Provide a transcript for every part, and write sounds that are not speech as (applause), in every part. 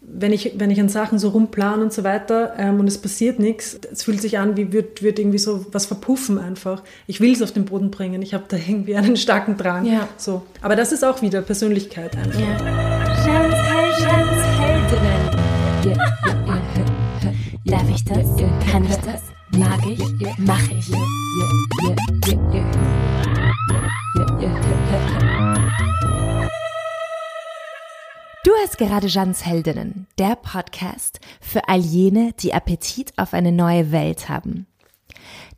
wenn ich, wenn ich an Sachen so rumplan und so weiter ähm, und es passiert nichts, es fühlt sich an, wie wird, wird irgendwie so was verpuffen einfach. Ich will es auf den Boden bringen. Ich habe da irgendwie einen starken Drang. Ja. So. Aber das ist auch wieder Persönlichkeit einfach. Ja. Darf ich das? Kann ich das? Mag ich? Mach ich? Du hast gerade Jans Heldinnen, der Podcast für all jene, die Appetit auf eine neue Welt haben.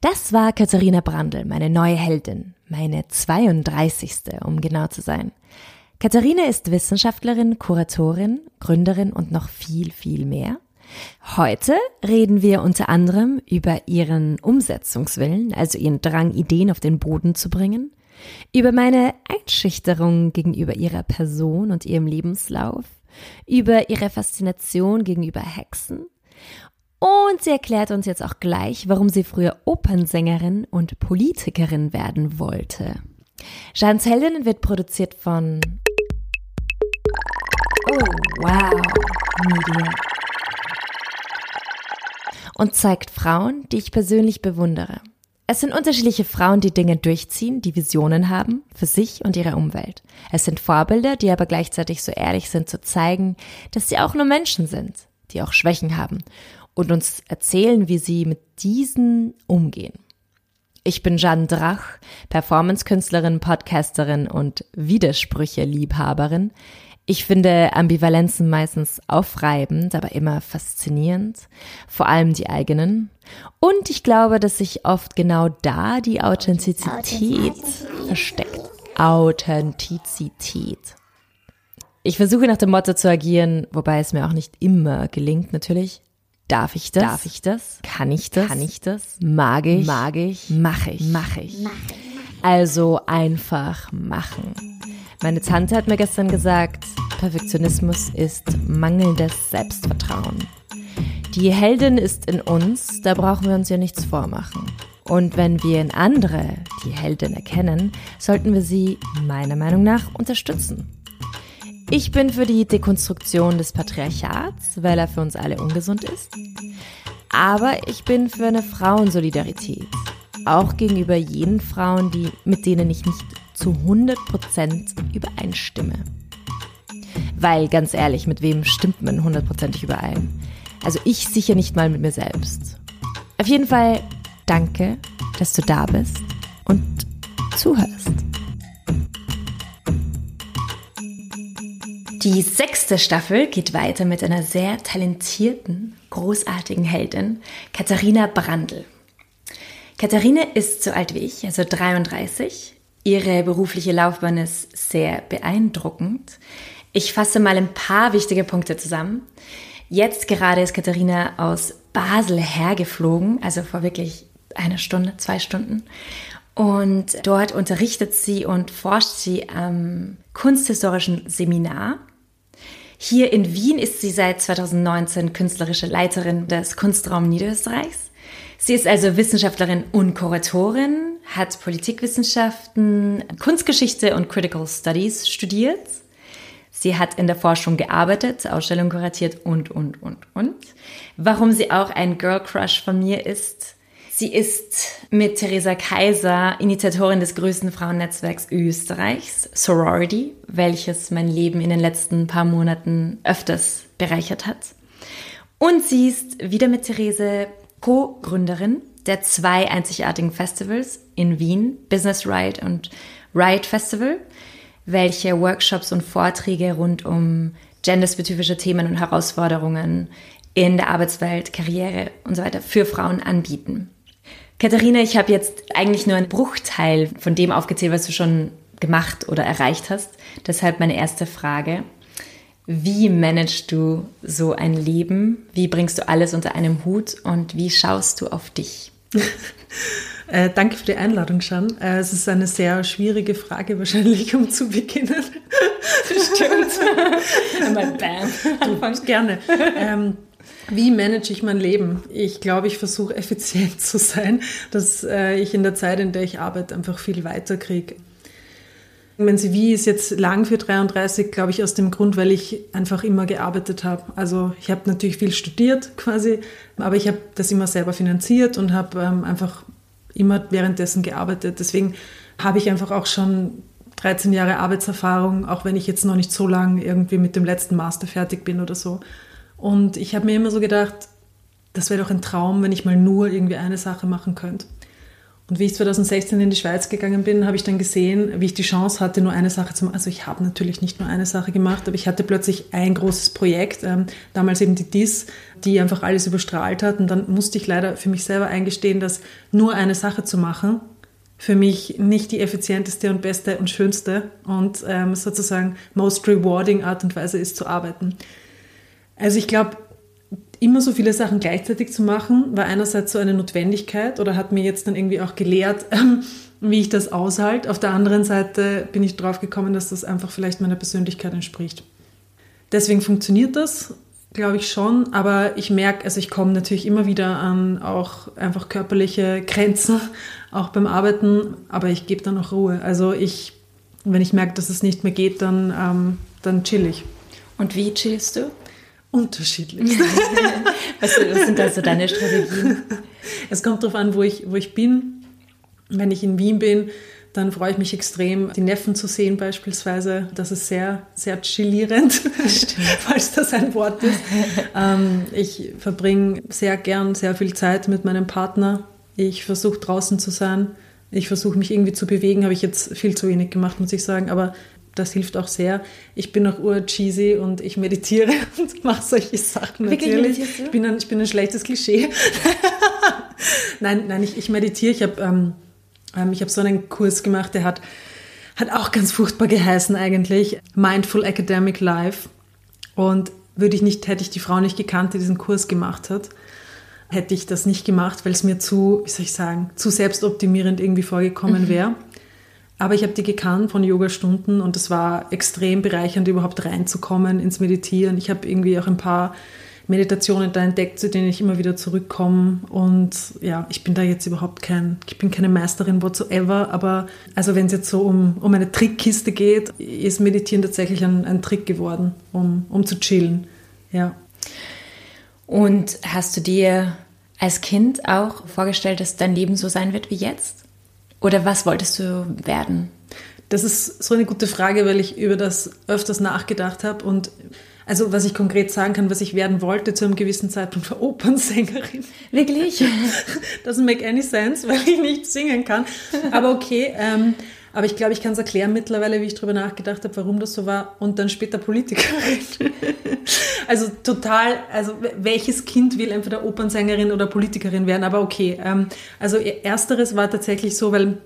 Das war Katharina Brandl, meine neue Heldin, meine 32. um genau zu sein. Katharina ist Wissenschaftlerin, Kuratorin, Gründerin und noch viel, viel mehr. Heute reden wir unter anderem über ihren Umsetzungswillen, also ihren Drang, Ideen auf den Boden zu bringen, über meine Einschüchterung gegenüber ihrer Person und ihrem Lebenslauf, über ihre Faszination gegenüber Hexen und sie erklärt uns jetzt auch gleich, warum sie früher Opernsängerin und Politikerin werden wollte. Jeans Heldinnen wird produziert von Oh, wow, Media. Und zeigt Frauen, die ich persönlich bewundere. Es sind unterschiedliche Frauen, die Dinge durchziehen, die Visionen haben für sich und ihre Umwelt. Es sind Vorbilder, die aber gleichzeitig so ehrlich sind zu zeigen, dass sie auch nur Menschen sind, die auch Schwächen haben und uns erzählen, wie sie mit diesen umgehen. Ich bin Jeanne Drach, Performance-Künstlerin, Podcasterin und Widersprüche-Liebhaberin. Ich finde Ambivalenzen meistens aufreibend, aber immer faszinierend, vor allem die eigenen. Und ich glaube, dass sich oft genau da die Authentizität versteckt. Authentizität. Ich versuche nach dem Motto zu agieren, wobei es mir auch nicht immer gelingt, natürlich. Darf ich das? Darf ich das? Kann ich das? Kann ich das? Mag ich? Mag ich? Mach ich? Mach ich? Also einfach machen. Meine Tante hat mir gestern gesagt, Perfektionismus ist mangelndes Selbstvertrauen. Die Heldin ist in uns, da brauchen wir uns ja nichts vormachen. Und wenn wir in andere die Heldin erkennen, sollten wir sie meiner Meinung nach unterstützen. Ich bin für die Dekonstruktion des Patriarchats, weil er für uns alle ungesund ist. Aber ich bin für eine Frauensolidarität. Auch gegenüber jenen Frauen, die, mit denen ich nicht zu 100% übereinstimme. Weil ganz ehrlich, mit wem stimmt man hundertprozentig überein? Also ich sicher nicht mal mit mir selbst. Auf jeden Fall danke, dass du da bist und zuhörst. Die sechste Staffel geht weiter mit einer sehr talentierten, großartigen Heldin, Katharina Brandl. Katharina ist so alt wie ich, also 33, Ihre berufliche Laufbahn ist sehr beeindruckend. Ich fasse mal ein paar wichtige Punkte zusammen. Jetzt gerade ist Katharina aus Basel hergeflogen, also vor wirklich einer Stunde, zwei Stunden. Und dort unterrichtet sie und forscht sie am kunsthistorischen Seminar. Hier in Wien ist sie seit 2019 künstlerische Leiterin des Kunstraum Niederösterreichs. Sie ist also Wissenschaftlerin und Kuratorin, hat Politikwissenschaften, Kunstgeschichte und Critical Studies studiert. Sie hat in der Forschung gearbeitet, Ausstellungen kuratiert und, und, und, und. Warum sie auch ein Girl Crush von mir ist. Sie ist mit Theresa Kaiser Initiatorin des größten Frauennetzwerks Österreichs, Sorority, welches mein Leben in den letzten paar Monaten öfters bereichert hat. Und sie ist wieder mit Therese Co-Gründerin der zwei einzigartigen Festivals in Wien, Business Ride und Ride Festival, welche Workshops und Vorträge rund um genderspezifische Themen und Herausforderungen in der Arbeitswelt, Karriere und so weiter für Frauen anbieten. Katharina, ich habe jetzt eigentlich nur einen Bruchteil von dem aufgezählt, was du schon gemacht oder erreicht hast. Deshalb meine erste Frage. Wie managst du so ein Leben? Wie bringst du alles unter einem Hut und wie schaust du auf dich? (laughs) äh, danke für die Einladung, Shan. Äh, es ist eine sehr schwierige Frage wahrscheinlich, um zu beginnen. (laughs) Stimmt. Einmal bam. Du, gerne. Ähm, wie manage ich mein Leben? Ich glaube, ich versuche effizient zu sein, dass äh, ich in der Zeit, in der ich arbeite, einfach viel weiter kriege. Sie wie ist jetzt lang für 33, glaube ich, aus dem Grund, weil ich einfach immer gearbeitet habe. Also ich habe natürlich viel studiert quasi, aber ich habe das immer selber finanziert und habe ähm, einfach immer währenddessen gearbeitet. Deswegen habe ich einfach auch schon 13 Jahre Arbeitserfahrung, auch wenn ich jetzt noch nicht so lange irgendwie mit dem letzten Master fertig bin oder so. Und ich habe mir immer so gedacht, das wäre doch ein Traum, wenn ich mal nur irgendwie eine Sache machen könnte. Und wie ich 2016 in die Schweiz gegangen bin, habe ich dann gesehen, wie ich die Chance hatte, nur eine Sache zu machen. Also ich habe natürlich nicht nur eine Sache gemacht, aber ich hatte plötzlich ein großes Projekt, ähm, damals eben die DIS, die einfach alles überstrahlt hat. Und dann musste ich leider für mich selber eingestehen, dass nur eine Sache zu machen, für mich nicht die effizienteste und beste und schönste und ähm, sozusagen most rewarding Art und Weise ist zu arbeiten. Also ich glaube, immer so viele Sachen gleichzeitig zu machen, war einerseits so eine Notwendigkeit oder hat mir jetzt dann irgendwie auch gelehrt, wie ich das aushalte. Auf der anderen Seite bin ich drauf gekommen, dass das einfach vielleicht meiner Persönlichkeit entspricht. Deswegen funktioniert das, glaube ich schon, aber ich merke, also ich komme natürlich immer wieder an auch einfach körperliche Grenzen, auch beim Arbeiten, aber ich gebe dann auch Ruhe. Also ich, wenn ich merke, dass es nicht mehr geht, dann, ähm, dann chill ich. Und wie chillst du? Unterschiedlich. (laughs) was, was sind also deine Strategien? (laughs) Es kommt darauf an, wo ich, wo ich bin. Wenn ich in Wien bin, dann freue ich mich extrem, die Neffen zu sehen beispielsweise. Das ist sehr, sehr chillierend, (laughs) falls das ein Wort ist. Ähm, ich verbringe sehr gern sehr viel Zeit mit meinem Partner. Ich versuche draußen zu sein. Ich versuche mich irgendwie zu bewegen, habe ich jetzt viel zu wenig gemacht, muss ich sagen. Aber das hilft auch sehr. Ich bin auch ur-cheesy und ich meditiere (laughs) und mache solche Sachen natürlich. Ich bin, ein, ich bin ein schlechtes Klischee. (laughs) nein, nein, ich, ich meditiere. Ich habe ähm, ähm, hab so einen Kurs gemacht, der hat, hat auch ganz furchtbar geheißen eigentlich. Mindful Academic Life. Und würde ich nicht, hätte ich die Frau nicht gekannt, die diesen Kurs gemacht hat, hätte ich das nicht gemacht, weil es mir zu, wie soll ich sagen, zu selbstoptimierend irgendwie vorgekommen mhm. wäre. Aber ich habe die gekannt von Yoga-Stunden und es war extrem bereichernd, überhaupt reinzukommen ins Meditieren. Ich habe irgendwie auch ein paar Meditationen da entdeckt, zu denen ich immer wieder zurückkomme. Und ja, ich bin da jetzt überhaupt kein, ich bin keine Meisterin whatsoever, aber also wenn es jetzt so um, um eine Trickkiste geht, ist Meditieren tatsächlich ein, ein Trick geworden, um, um zu chillen. Ja. Und hast du dir als Kind auch vorgestellt, dass dein Leben so sein wird wie jetzt? Oder was wolltest du werden? Das ist so eine gute Frage, weil ich über das öfters nachgedacht habe und also was ich konkret sagen kann, was ich werden wollte zu einem gewissen Zeitpunkt war Opernsängerin. Wirklich? (laughs) Doesn't make any sense, weil ich nicht singen kann. Aber okay, ähm, aber ich glaube, ich kann es erklären mittlerweile, wie ich darüber nachgedacht habe, warum das so war und dann später Politikerin. (laughs) also total, also welches Kind will entweder Opernsängerin oder Politikerin werden, aber okay. Ähm, also ersteres war tatsächlich so, weil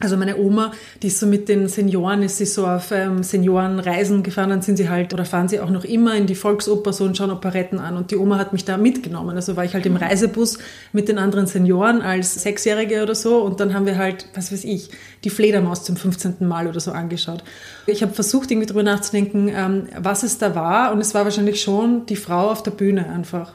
also meine Oma, die ist so mit den Senioren, ist sie so auf ähm, Seniorenreisen gefahren, dann sind sie halt, oder fahren sie auch noch immer in die Volksoper so und schauen Operetten an. Und die Oma hat mich da mitgenommen. Also war ich halt im mhm. Reisebus mit den anderen Senioren als Sechsjährige oder so. Und dann haben wir halt, was weiß ich, die Fledermaus zum 15. Mal oder so angeschaut. Ich habe versucht, irgendwie drüber nachzudenken, ähm, was es da war. Und es war wahrscheinlich schon die Frau auf der Bühne einfach.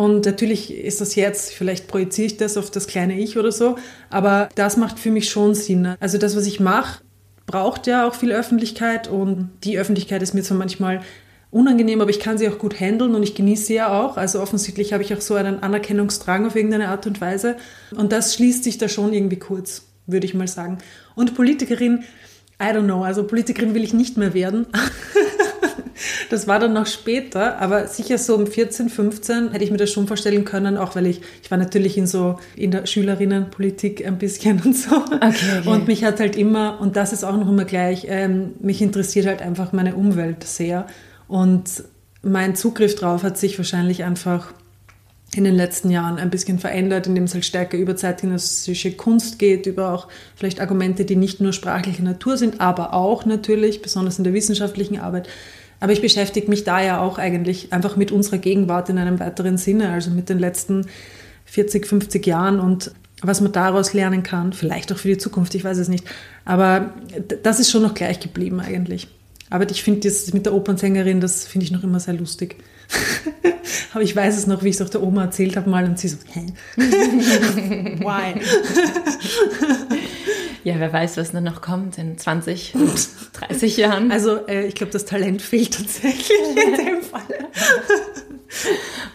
Und natürlich ist das jetzt, vielleicht projiziere ich das auf das kleine Ich oder so, aber das macht für mich schon Sinn. Also das, was ich mache, braucht ja auch viel Öffentlichkeit und die Öffentlichkeit ist mir zwar manchmal unangenehm, aber ich kann sie auch gut handeln und ich genieße sie ja auch. Also offensichtlich habe ich auch so einen Anerkennungsdrang auf irgendeine Art und Weise. Und das schließt sich da schon irgendwie kurz, würde ich mal sagen. Und Politikerin, I don't know, also Politikerin will ich nicht mehr werden. (laughs) Das war dann noch später, aber sicher so um 14, 15 hätte ich mir das schon vorstellen können, auch weil ich, ich war natürlich in so, in der Schülerinnenpolitik ein bisschen und so. Okay, okay. Und mich hat halt immer, und das ist auch noch immer gleich, ähm, mich interessiert halt einfach meine Umwelt sehr. Und mein Zugriff drauf hat sich wahrscheinlich einfach in den letzten Jahren ein bisschen verändert, indem es halt stärker über zeitgenössische Kunst geht, über auch vielleicht Argumente, die nicht nur sprachlicher Natur sind, aber auch natürlich, besonders in der wissenschaftlichen Arbeit, aber ich beschäftige mich da ja auch eigentlich einfach mit unserer Gegenwart in einem weiteren Sinne, also mit den letzten 40, 50 Jahren und was man daraus lernen kann, vielleicht auch für die Zukunft, ich weiß es nicht. Aber das ist schon noch gleich geblieben eigentlich. Aber ich finde das mit der Opernsängerin, das finde ich noch immer sehr lustig. (laughs) Aber ich weiß es noch, wie ich es auch der Oma erzählt habe mal und sie so, hä? (laughs) Why? (laughs) Ja, wer weiß, was dann noch kommt in 20, 30 (laughs) Jahren. Also äh, ich glaube, das Talent fehlt tatsächlich (laughs) in dem Fall.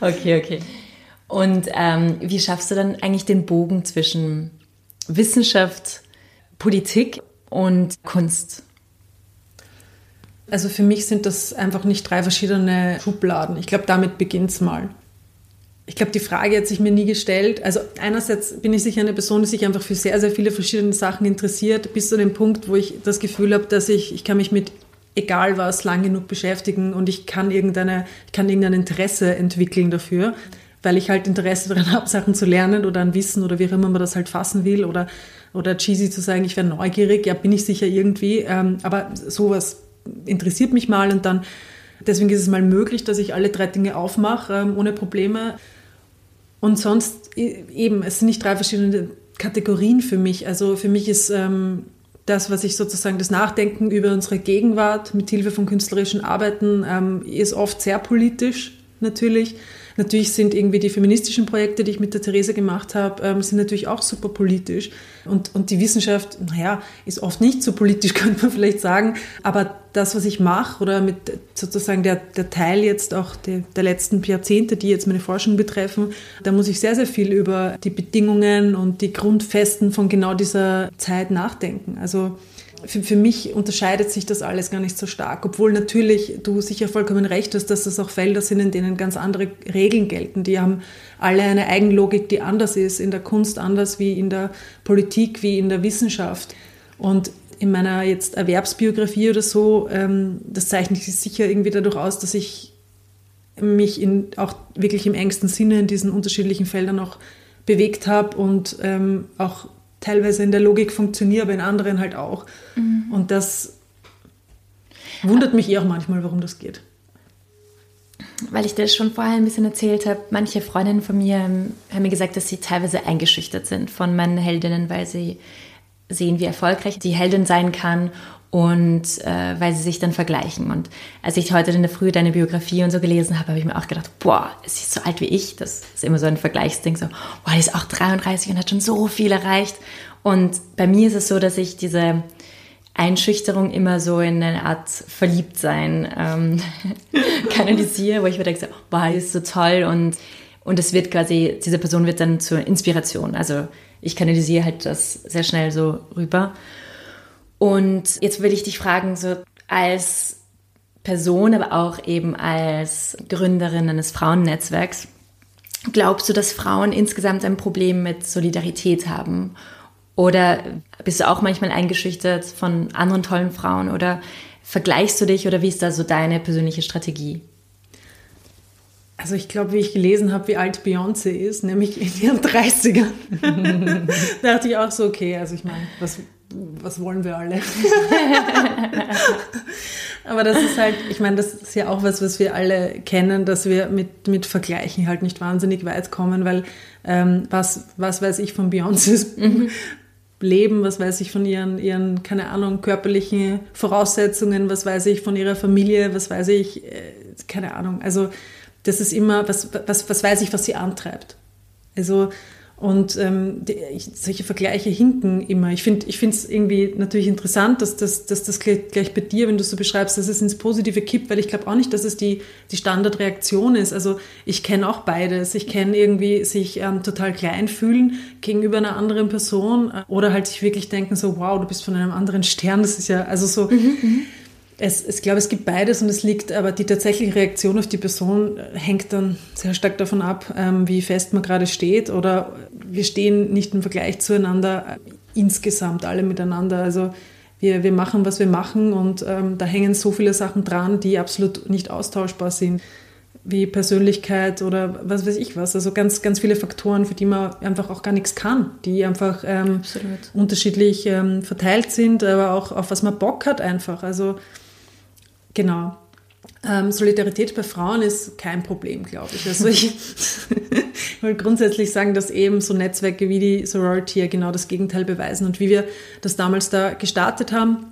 okay, okay. Und ähm, wie schaffst du dann eigentlich den Bogen zwischen Wissenschaft, Politik und Kunst? Also für mich sind das einfach nicht drei verschiedene Schubladen. Ich glaube, damit beginnt es mal. Ich glaube, die Frage hat sich mir nie gestellt. Also einerseits bin ich sicher eine Person, die sich einfach für sehr, sehr viele verschiedene Sachen interessiert, bis zu dem Punkt, wo ich das Gefühl habe, dass ich, ich kann mich mit egal was lang genug beschäftigen und ich kann irgendeine, ich kann irgendein Interesse entwickeln dafür, weil ich halt Interesse daran habe, Sachen zu lernen oder ein Wissen oder wie auch immer man das halt fassen will oder, oder cheesy zu sagen, ich wäre neugierig, ja, bin ich sicher irgendwie, ähm, aber sowas interessiert mich mal und dann, deswegen ist es mal möglich, dass ich alle drei Dinge aufmache, ähm, ohne Probleme. Und sonst eben, es sind nicht drei verschiedene Kategorien für mich. Also für mich ist ähm, das, was ich sozusagen das Nachdenken über unsere Gegenwart mit Hilfe von künstlerischen Arbeiten ähm, ist oft sehr politisch natürlich. Natürlich sind irgendwie die feministischen Projekte, die ich mit der Therese gemacht habe, ähm, sind natürlich auch super politisch. Und, und die Wissenschaft, naja, ist oft nicht so politisch, (laughs) könnte man vielleicht sagen. Aber das, was ich mache, oder mit sozusagen der, der Teil jetzt auch der, der letzten Jahrzehnte, die jetzt meine Forschung betreffen, da muss ich sehr, sehr viel über die Bedingungen und die Grundfesten von genau dieser Zeit nachdenken. Also für, für mich unterscheidet sich das alles gar nicht so stark, obwohl natürlich du sicher vollkommen recht hast, dass das auch Felder sind, in denen ganz andere Regeln gelten. Die haben alle eine Eigenlogik, die anders ist, in der Kunst anders wie in der Politik, wie in der Wissenschaft. Und in meiner jetzt Erwerbsbiografie oder so, ähm, das zeichnet sich sicher irgendwie dadurch aus, dass ich mich in, auch wirklich im engsten Sinne in diesen unterschiedlichen Feldern auch bewegt habe und ähm, auch teilweise in der Logik funktioniere, aber in anderen halt auch. Mhm. Und das wundert mich eh auch manchmal, warum das geht. Weil ich das schon vorher ein bisschen erzählt habe, manche Freundinnen von mir haben mir gesagt, dass sie teilweise eingeschüchtert sind von meinen Heldinnen, weil sie sehen, wie erfolgreich die Heldin sein kann und äh, weil sie sich dann vergleichen. Und als ich heute in der Früh deine Biografie und so gelesen habe, habe ich mir auch gedacht, boah, sie ist so alt wie ich. Das ist immer so ein Vergleichsding, so, boah, die ist auch 33 und hat schon so viel erreicht. Und bei mir ist es so, dass ich diese Einschüchterung immer so in eine Art Verliebtsein ähm, (laughs) kanalisiere, wo ich mir denke, boah, die ist so toll und und es wird quasi, diese Person wird dann zur Inspiration. Also ich kanalisiere halt das sehr schnell so rüber. Und jetzt will ich dich fragen, so als Person, aber auch eben als Gründerin eines Frauennetzwerks, glaubst du, dass Frauen insgesamt ein Problem mit Solidarität haben? Oder bist du auch manchmal eingeschüchtert von anderen tollen Frauen? Oder vergleichst du dich oder wie ist da so deine persönliche Strategie? Also ich glaube, wie ich gelesen habe, wie alt Beyoncé ist, nämlich in ihren 30ern, da (laughs) dachte ich auch so, okay, also ich meine, was, was wollen wir alle? (laughs) Aber das ist halt, ich meine, das ist ja auch was, was wir alle kennen, dass wir mit, mit Vergleichen halt nicht wahnsinnig weit kommen, weil ähm, was, was weiß ich von Beyoncés mhm. Leben, was weiß ich von ihren, ihren, keine Ahnung, körperlichen Voraussetzungen, was weiß ich von ihrer Familie, was weiß ich, äh, keine Ahnung. Also das ist immer, was, was, was weiß ich, was sie antreibt. Also, und ähm, die, solche Vergleiche hinken immer. Ich finde es irgendwie natürlich interessant, dass, dass, dass das gleich, gleich bei dir, wenn du so beschreibst, dass es ins Positive kippt, weil ich glaube auch nicht, dass es die, die Standardreaktion ist. Also ich kenne auch beides. Ich kenne irgendwie sich ähm, total klein fühlen gegenüber einer anderen Person oder halt sich wirklich denken so, wow, du bist von einem anderen Stern. Das ist ja, also so... Mhm, mhm. Es, ich glaube, es gibt beides und es liegt, aber die tatsächliche Reaktion auf die Person hängt dann sehr stark davon ab, ähm, wie fest man gerade steht oder wir stehen nicht im Vergleich zueinander, äh, insgesamt alle miteinander. Also wir, wir machen, was wir machen und ähm, da hängen so viele Sachen dran, die absolut nicht austauschbar sind, wie Persönlichkeit oder was weiß ich was. Also ganz, ganz viele Faktoren, für die man einfach auch gar nichts kann, die einfach ähm, unterschiedlich ähm, verteilt sind, aber auch auf was man Bock hat einfach. Also Genau. Ähm, Solidarität bei Frauen ist kein Problem, glaube ich. Also ich (laughs) will grundsätzlich sagen, dass eben so Netzwerke wie die Sorority ja genau das Gegenteil beweisen. Und wie wir das damals da gestartet haben,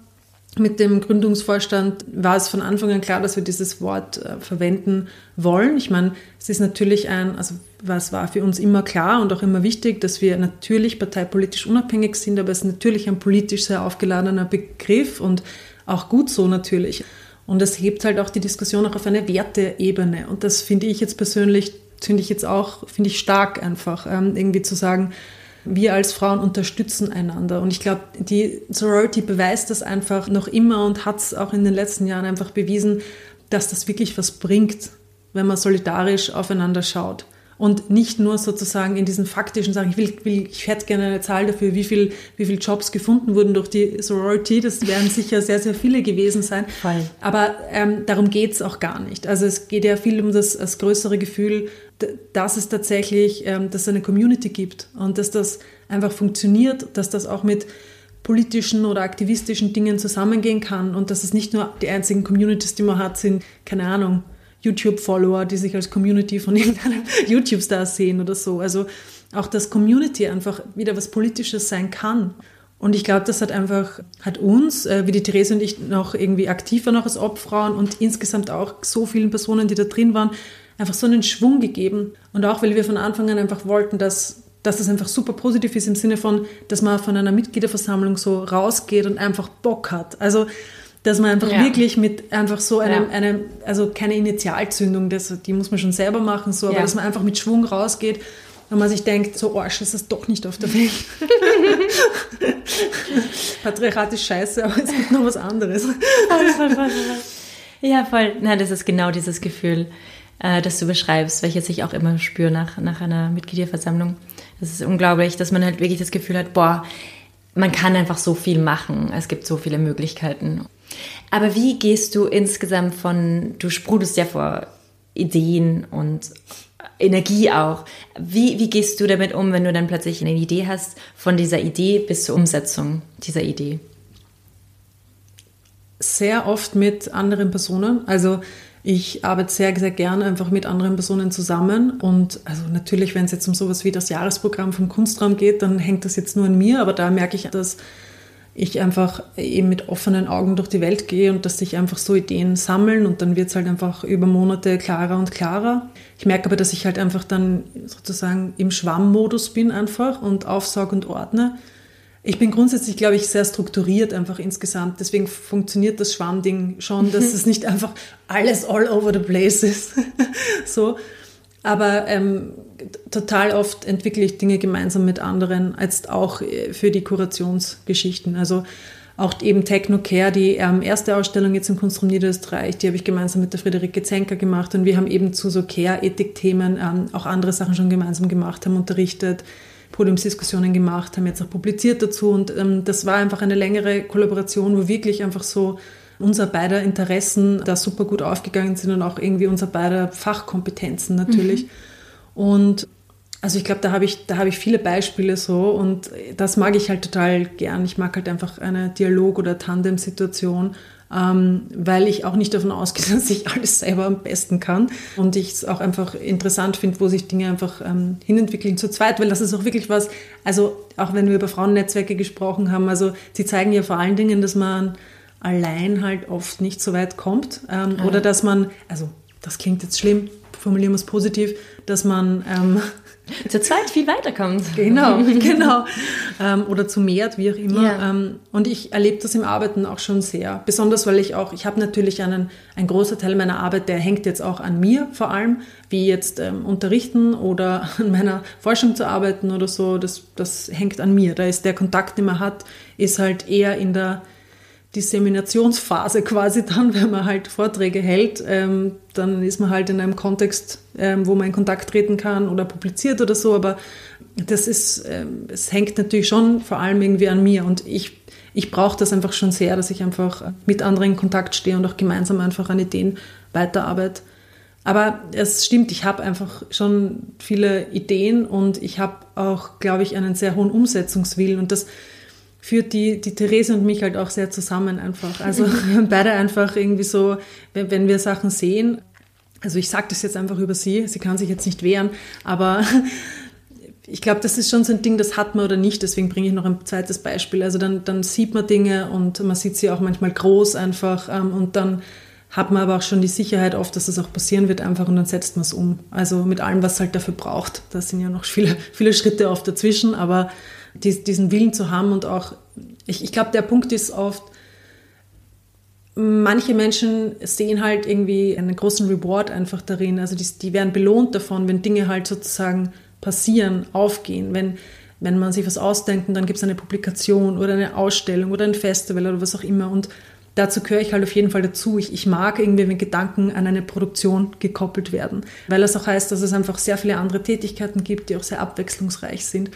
mit dem Gründungsvorstand war es von Anfang an klar, dass wir dieses Wort äh, verwenden wollen. Ich meine, es ist natürlich ein, also was war für uns immer klar und auch immer wichtig, dass wir natürlich parteipolitisch unabhängig sind, aber es ist natürlich ein politisch sehr aufgeladener Begriff und auch gut so natürlich. Und es hebt halt auch die Diskussion auch auf eine Werteebene. Und das finde ich jetzt persönlich, finde ich jetzt auch, finde ich stark einfach, ähm, irgendwie zu sagen, wir als Frauen unterstützen einander. Und ich glaube, die Sorority beweist das einfach noch immer und hat es auch in den letzten Jahren einfach bewiesen, dass das wirklich was bringt, wenn man solidarisch aufeinander schaut. Und nicht nur sozusagen in diesen faktischen Sachen, ich, will, will, ich hätte gerne eine Zahl dafür, wie viele wie viel Jobs gefunden wurden durch die Sorority. Das werden sicher sehr, sehr viele gewesen sein. Voll. Aber ähm, darum geht es auch gar nicht. Also es geht ja viel um das, das größere Gefühl, dass es tatsächlich, ähm, dass es eine Community gibt und dass das einfach funktioniert, dass das auch mit politischen oder aktivistischen Dingen zusammengehen kann und dass es nicht nur die einzigen Communities, die man hat, sind, keine Ahnung, YouTube-Follower, die sich als Community von (laughs) irgendeinem YouTube-Star sehen oder so. Also auch, dass Community einfach wieder was Politisches sein kann. Und ich glaube, das hat einfach, hat uns, äh, wie die Therese und ich, noch irgendwie aktiver noch als Obfrauen und insgesamt auch so vielen Personen, die da drin waren, einfach so einen Schwung gegeben. Und auch, weil wir von Anfang an einfach wollten, dass, dass das einfach super positiv ist im Sinne von, dass man von einer Mitgliederversammlung so rausgeht und einfach Bock hat. Also, dass man einfach ja. wirklich mit einfach so einem, ja. einem, also keine Initialzündung, das, die muss man schon selber machen, so, aber dass man einfach mit Schwung rausgeht und man sich denkt, so Arsch ist es doch nicht auf der Welt. (laughs) Patriarchat ist scheiße, aber es gibt noch was anderes. (laughs) ja, voll. Nein, das ist genau dieses Gefühl äh, das du beschreibst, welches ich auch immer spüre nach, nach einer Mitgliederversammlung. Das ist unglaublich, dass man halt wirklich das Gefühl hat, boah, man kann einfach so viel machen. Es gibt so viele Möglichkeiten. Aber wie gehst du insgesamt von, du sprudelst ja vor Ideen und Energie auch. Wie, wie gehst du damit um, wenn du dann plötzlich eine Idee hast, von dieser Idee bis zur Umsetzung dieser Idee? Sehr oft mit anderen Personen. Also ich arbeite sehr, sehr gerne einfach mit anderen Personen zusammen. Und also natürlich, wenn es jetzt um sowas wie das Jahresprogramm vom Kunstraum geht, dann hängt das jetzt nur an mir. Aber da merke ich, dass ich einfach eben mit offenen Augen durch die Welt gehe und dass sich einfach so Ideen sammeln und dann wird es halt einfach über Monate klarer und klarer. Ich merke aber, dass ich halt einfach dann sozusagen im Schwammmodus bin einfach und aufsaug und ordne ich bin grundsätzlich, glaube ich, sehr strukturiert einfach insgesamt. Deswegen funktioniert das Schwammding schon, dass es nicht einfach alles all over the place ist. (laughs) so. Aber ähm, total oft entwickle ich Dinge gemeinsam mit anderen, als auch äh, für die Kurationsgeschichten. Also auch eben Technocare, die ähm, erste Ausstellung jetzt im Kunstraum Niederösterreich, die habe ich gemeinsam mit der Friederike Zenker gemacht und wir haben eben zu so Care-Ethik-Themen ähm, auch andere Sachen schon gemeinsam gemacht, haben unterrichtet Podiumsdiskussionen gemacht, haben jetzt auch publiziert dazu und ähm, das war einfach eine längere Kollaboration, wo wirklich einfach so unser beider Interessen da super gut aufgegangen sind und auch irgendwie unser beider Fachkompetenzen natürlich. Mhm. Und also ich glaube, da habe ich, da ich viele Beispiele so und das mag ich halt total gern. Ich mag halt einfach eine Dialog- oder Tandem-Situation ähm, weil ich auch nicht davon ausgehe, (laughs) dass ich alles selber am besten kann und ich es auch einfach interessant finde, wo sich Dinge einfach ähm, hinentwickeln zu zweit, weil das ist auch wirklich was, also auch wenn wir über Frauennetzwerke gesprochen haben, also sie zeigen ja vor allen Dingen, dass man allein halt oft nicht so weit kommt ähm, mhm. oder dass man, also das klingt jetzt schlimm, formulieren wir es positiv, dass man ähm, (laughs) zu zweit viel weiterkommt. Genau, (laughs) genau. Ähm, oder zu mehr, wie auch immer. Ja. Ähm, und ich erlebe das im Arbeiten auch schon sehr. Besonders, weil ich auch, ich habe natürlich einen, ein großer Teil meiner Arbeit, der hängt jetzt auch an mir vor allem, wie jetzt ähm, unterrichten oder (laughs) an meiner Forschung zu arbeiten oder so. Das, das hängt an mir. Da ist der Kontakt, den man hat, ist halt eher in der Disseminationsphase quasi dann, (laughs) wenn man halt Vorträge hält, ähm, dann ist man halt in einem Kontext, ähm, wo man in Kontakt treten kann oder publiziert oder so, aber das ist, ähm, es hängt natürlich schon vor allem irgendwie an mir. Und ich, ich brauche das einfach schon sehr, dass ich einfach mit anderen in Kontakt stehe und auch gemeinsam einfach an Ideen weiterarbeite. Aber es stimmt, ich habe einfach schon viele Ideen und ich habe auch, glaube ich, einen sehr hohen Umsetzungswillen. Und das führt die, die Therese und mich halt auch sehr zusammen einfach. Also (laughs) beide einfach irgendwie so, wenn, wenn wir Sachen sehen, also ich sage das jetzt einfach über sie, sie kann sich jetzt nicht wehren, aber ich glaube, das ist schon so ein Ding, das hat man oder nicht. Deswegen bringe ich noch ein zweites Beispiel. Also dann, dann sieht man Dinge und man sieht sie auch manchmal groß einfach ähm, und dann hat man aber auch schon die Sicherheit oft, dass das auch passieren wird einfach und dann setzt man es um. Also mit allem, was es halt dafür braucht. Da sind ja noch viele, viele Schritte oft dazwischen, aber dies, diesen Willen zu haben und auch, ich, ich glaube, der Punkt ist oft, manche Menschen sehen halt irgendwie einen großen Reward einfach darin. Also die, die werden belohnt davon, wenn Dinge halt sozusagen passieren, aufgehen, wenn, wenn man sich was ausdenkt und dann gibt es eine Publikation oder eine Ausstellung oder ein Festival oder was auch immer. Und dazu gehöre ich halt auf jeden Fall dazu. Ich, ich mag irgendwie, wenn Gedanken an eine Produktion gekoppelt werden, weil das auch heißt, dass es einfach sehr viele andere Tätigkeiten gibt, die auch sehr abwechslungsreich sind.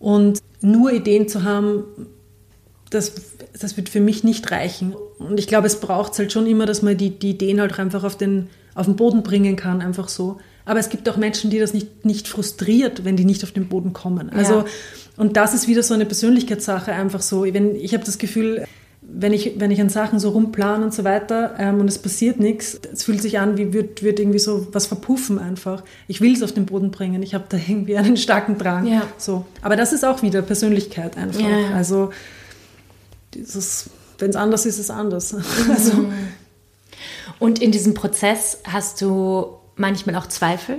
Und nur Ideen zu haben, das, das wird für mich nicht reichen. Und ich glaube, es braucht halt schon immer, dass man die, die Ideen halt einfach auf den, auf den Boden bringen kann, einfach so. Aber es gibt auch Menschen, die das nicht, nicht frustriert, wenn die nicht auf den Boden kommen. Also, ja. und das ist wieder so eine Persönlichkeitssache, einfach so. Wenn, ich habe das Gefühl, wenn ich, wenn ich an Sachen so rumplane und so weiter ähm, und es passiert nichts, es fühlt sich an, wie wird, wird irgendwie so was verpuffen einfach. Ich will es auf den Boden bringen. Ich habe da irgendwie einen starken Drang. Ja. So. Aber das ist auch wieder Persönlichkeit einfach. Ja. Also wenn es anders ist, ist es anders. (laughs) also. Mhm. Und in diesem Prozess hast du manchmal auch Zweifel?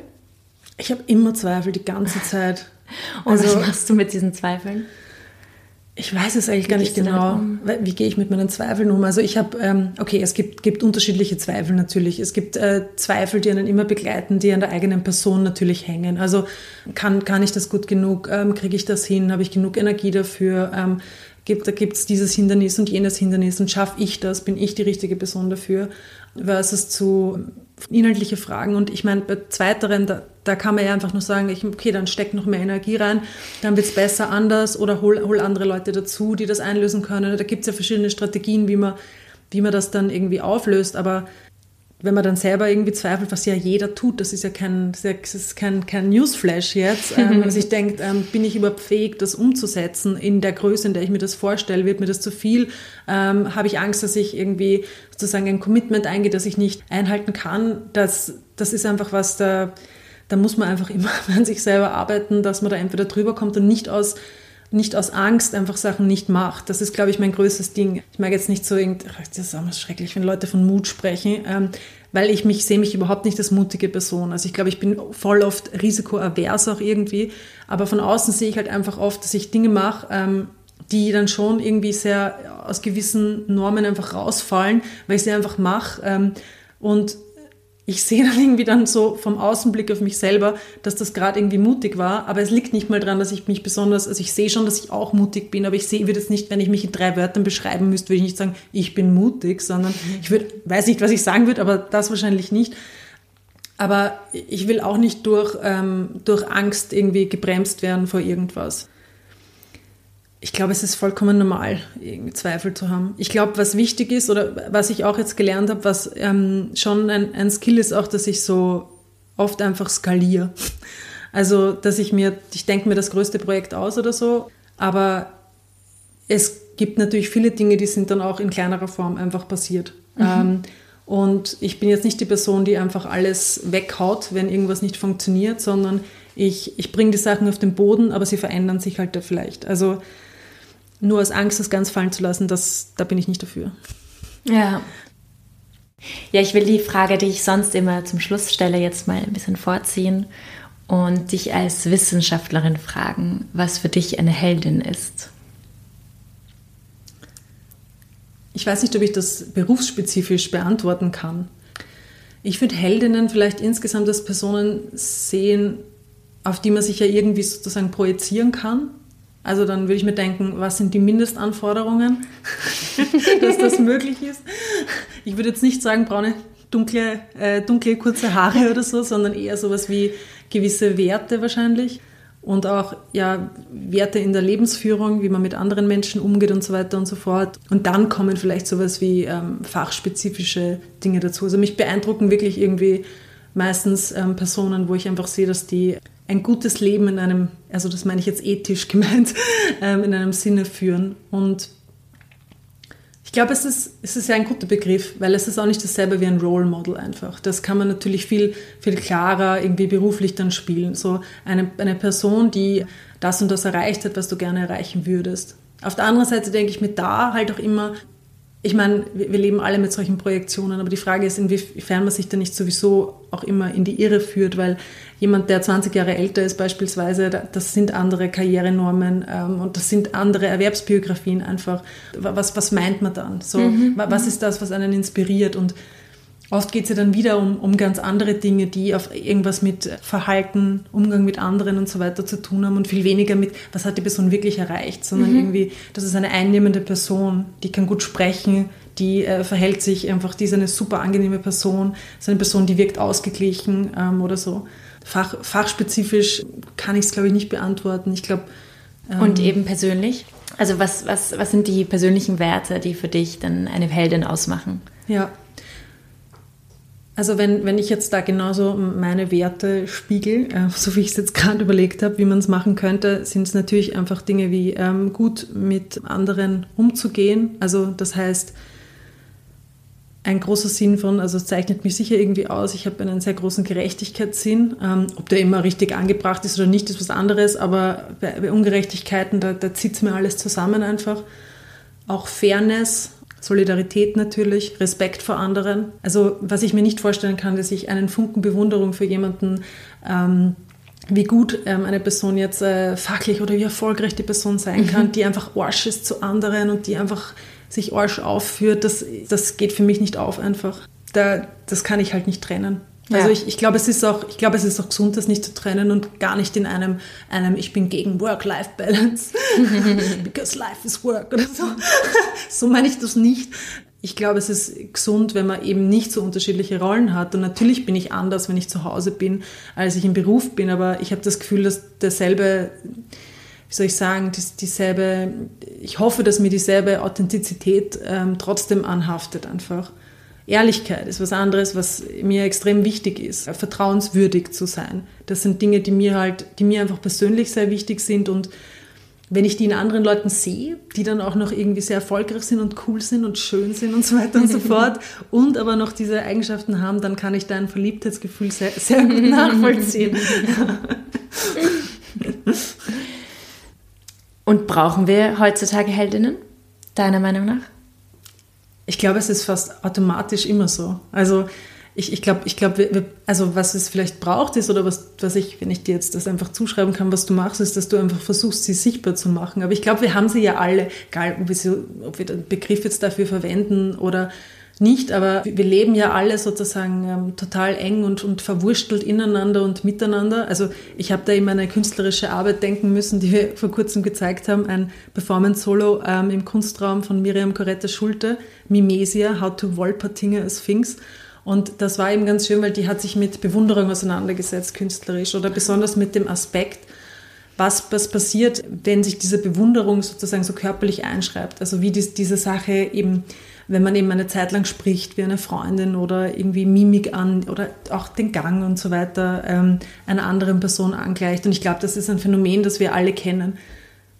Ich habe immer Zweifel, die ganze Zeit. (laughs) Und also, was machst du mit diesen Zweifeln? Ich weiß es eigentlich Wie gar nicht genau. Um? Wie gehe ich mit meinen Zweifeln um? Also ich habe, ähm, okay, es gibt, gibt unterschiedliche Zweifel natürlich. Es gibt äh, Zweifel, die einen immer begleiten, die an der eigenen Person natürlich hängen. Also kann, kann ich das gut genug? Ähm, Kriege ich das hin? Habe ich genug Energie dafür? Ähm, gibt, da gibt es dieses Hindernis und jenes Hindernis und schaffe ich das? Bin ich die richtige Person dafür? Versus zu inhaltliche Fragen. Und ich meine, bei zweiteren, da, da kann man ja einfach nur sagen, ich, okay, dann steck noch mehr Energie rein, dann wird es besser anders oder hol, hol andere Leute dazu, die das einlösen können. Da gibt es ja verschiedene Strategien, wie man, wie man das dann irgendwie auflöst. Aber wenn man dann selber irgendwie zweifelt, was ja jeder tut, das ist ja kein, das ist kein, kein Newsflash jetzt, ähm, wenn man (laughs) sich denkt, ähm, bin ich überhaupt fähig, das umzusetzen in der Größe, in der ich mir das vorstelle, wird mir das zu viel, ähm, habe ich Angst, dass ich irgendwie sozusagen ein Commitment eingehe, das ich nicht einhalten kann, das, das ist einfach was, da, da muss man einfach (laughs) immer an sich selber arbeiten, dass man da entweder drüber kommt und nicht aus nicht aus Angst einfach Sachen nicht macht. Das ist, glaube ich, mein größtes Ding. Ich mag jetzt nicht so irgend, das ist immer schrecklich, wenn Leute von Mut sprechen, ähm, weil ich mich sehe mich überhaupt nicht als mutige Person. Also ich glaube, ich bin voll oft risikoavers auch irgendwie, aber von außen sehe ich halt einfach oft, dass ich Dinge mache, ähm, die dann schon irgendwie sehr aus gewissen Normen einfach rausfallen, weil ich sie einfach mache. Ähm, und ich sehe dann irgendwie dann so vom Außenblick auf mich selber, dass das gerade irgendwie mutig war, aber es liegt nicht mal daran, dass ich mich besonders, also ich sehe schon, dass ich auch mutig bin, aber ich sehe, würde es nicht, wenn ich mich in drei Wörtern beschreiben müsste, würde ich nicht sagen, ich bin mutig, sondern ich würde, weiß nicht, was ich sagen würde, aber das wahrscheinlich nicht. Aber ich will auch nicht durch, ähm, durch Angst irgendwie gebremst werden vor irgendwas ich glaube, es ist vollkommen normal, Zweifel zu haben. Ich glaube, was wichtig ist oder was ich auch jetzt gelernt habe, was ähm, schon ein, ein Skill ist, auch, dass ich so oft einfach skaliere. Also, dass ich mir, ich denke mir das größte Projekt aus oder so, aber es gibt natürlich viele Dinge, die sind dann auch in kleinerer Form einfach passiert. Mhm. Ähm, und ich bin jetzt nicht die Person, die einfach alles weghaut, wenn irgendwas nicht funktioniert, sondern ich, ich bringe die Sachen auf den Boden, aber sie verändern sich halt da vielleicht. Also nur aus Angst, das ganz fallen zu lassen, das, da bin ich nicht dafür. Ja. Ja, ich will die Frage, die ich sonst immer zum Schluss stelle, jetzt mal ein bisschen vorziehen und dich als Wissenschaftlerin fragen, was für dich eine Heldin ist. Ich weiß nicht, ob ich das berufsspezifisch beantworten kann. Ich würde Heldinnen vielleicht insgesamt als Personen sehen, auf die man sich ja irgendwie sozusagen projizieren kann. Also dann würde ich mir denken, was sind die Mindestanforderungen, (laughs) dass das möglich ist. Ich würde jetzt nicht sagen, braune, dunkle, äh, dunkle, kurze Haare oder so, sondern eher sowas wie gewisse Werte wahrscheinlich und auch ja, Werte in der Lebensführung, wie man mit anderen Menschen umgeht und so weiter und so fort. Und dann kommen vielleicht sowas wie ähm, fachspezifische Dinge dazu. Also mich beeindrucken wirklich irgendwie meistens ähm, Personen, wo ich einfach sehe, dass die ein gutes Leben in einem, also das meine ich jetzt ethisch (laughs) gemeint, ähm, in einem Sinne führen. Und Ich glaube, es ist, es ist ja ein guter Begriff, weil es ist auch nicht dasselbe wie ein Role Model einfach. Das kann man natürlich viel, viel klarer irgendwie beruflich dann spielen. So eine, eine Person, die das und das erreicht hat, was du gerne erreichen würdest. Auf der anderen Seite denke ich mir da halt auch immer, ich meine, wir leben alle mit solchen Projektionen, aber die Frage ist, inwiefern man sich da nicht sowieso auch immer in die Irre führt, weil jemand, der 20 Jahre älter ist beispielsweise, das sind andere Karrierenormen ähm, und das sind andere Erwerbsbiografien einfach. Was, was meint man dann? So, mhm. Was ist das, was einen inspiriert? Und Oft geht es ja dann wieder um, um ganz andere Dinge, die auf irgendwas mit Verhalten, Umgang mit anderen und so weiter zu tun haben und viel weniger mit, was hat die Person wirklich erreicht, sondern mhm. irgendwie, das ist eine einnehmende Person, die kann gut sprechen, die äh, verhält sich einfach, die ist eine super angenehme Person, ist eine Person, die wirkt ausgeglichen ähm, oder so. Fach, fachspezifisch kann ich es, glaube ich, nicht beantworten. Ich glaube. Ähm, und eben persönlich? Also was, was, was sind die persönlichen Werte, die für dich dann eine Heldin ausmachen? Ja, also wenn, wenn ich jetzt da genauso meine Werte spiegel, äh, so wie ich es jetzt gerade überlegt habe, wie man es machen könnte, sind es natürlich einfach Dinge wie ähm, gut mit anderen umzugehen. Also das heißt, ein großer Sinn von, also es zeichnet mich sicher irgendwie aus, ich habe einen sehr großen Gerechtigkeitssinn. Ähm, ob der immer richtig angebracht ist oder nicht, ist was anderes, aber bei, bei Ungerechtigkeiten, da, da zieht es mir alles zusammen einfach. Auch Fairness, Solidarität natürlich, Respekt vor anderen. Also was ich mir nicht vorstellen kann, dass ich einen Funken Bewunderung für jemanden, ähm, wie gut ähm, eine Person jetzt äh, fachlich oder wie erfolgreich die Person sein kann, mhm. die einfach Arsch ist zu anderen und die einfach sich Arsch aufführt, das, das geht für mich nicht auf einfach. Da, das kann ich halt nicht trennen. Also ja. ich, ich glaube, es ist auch, ich glaube, es ist auch gesund, das nicht zu trennen und gar nicht in einem, einem ich bin gegen Work-Life-Balance, (laughs) because life is work oder so. (laughs) so meine ich das nicht. Ich glaube, es ist gesund, wenn man eben nicht so unterschiedliche Rollen hat. Und natürlich bin ich anders, wenn ich zu Hause bin, als ich im Beruf bin. Aber ich habe das Gefühl, dass derselbe, wie soll ich sagen, dieselbe, ich hoffe, dass mir dieselbe Authentizität ähm, trotzdem anhaftet einfach. Ehrlichkeit ist was anderes, was mir extrem wichtig ist, vertrauenswürdig zu sein. Das sind Dinge, die mir halt, die mir einfach persönlich sehr wichtig sind und wenn ich die in anderen Leuten sehe, die dann auch noch irgendwie sehr erfolgreich sind und cool sind und schön sind und so weiter und so (laughs) fort und aber noch diese Eigenschaften haben, dann kann ich dein Verliebtheitsgefühl sehr, sehr gut (laughs) nachvollziehen. und brauchen wir heutzutage Heldinnen, deiner Meinung nach? Ich glaube, es ist fast automatisch immer so. Also ich, ich glaube, ich glaub, also was es vielleicht braucht ist oder was, was ich, wenn ich dir jetzt das einfach zuschreiben kann, was du machst, ist, dass du einfach versuchst, sie sichtbar zu machen. Aber ich glaube, wir haben sie ja alle, egal ob wir, sie, ob wir den Begriff jetzt dafür verwenden oder nicht, aber wir leben ja alle sozusagen ähm, total eng und, und verwurstelt ineinander und miteinander. Also ich habe da immer eine künstlerische Arbeit denken müssen, die wir vor kurzem gezeigt haben, ein Performance-Solo ähm, im Kunstraum von Miriam Coretta Schulte, Mimesia, How to Wolpertinger a Sphinx. Und das war eben ganz schön, weil die hat sich mit Bewunderung auseinandergesetzt, künstlerisch, oder besonders mit dem Aspekt, was, was passiert, wenn sich diese Bewunderung sozusagen so körperlich einschreibt. Also wie dies, diese Sache eben wenn man eben eine Zeit lang spricht wie eine Freundin oder irgendwie Mimik an oder auch den Gang und so weiter ähm, einer anderen Person angleicht. Und ich glaube, das ist ein Phänomen, das wir alle kennen.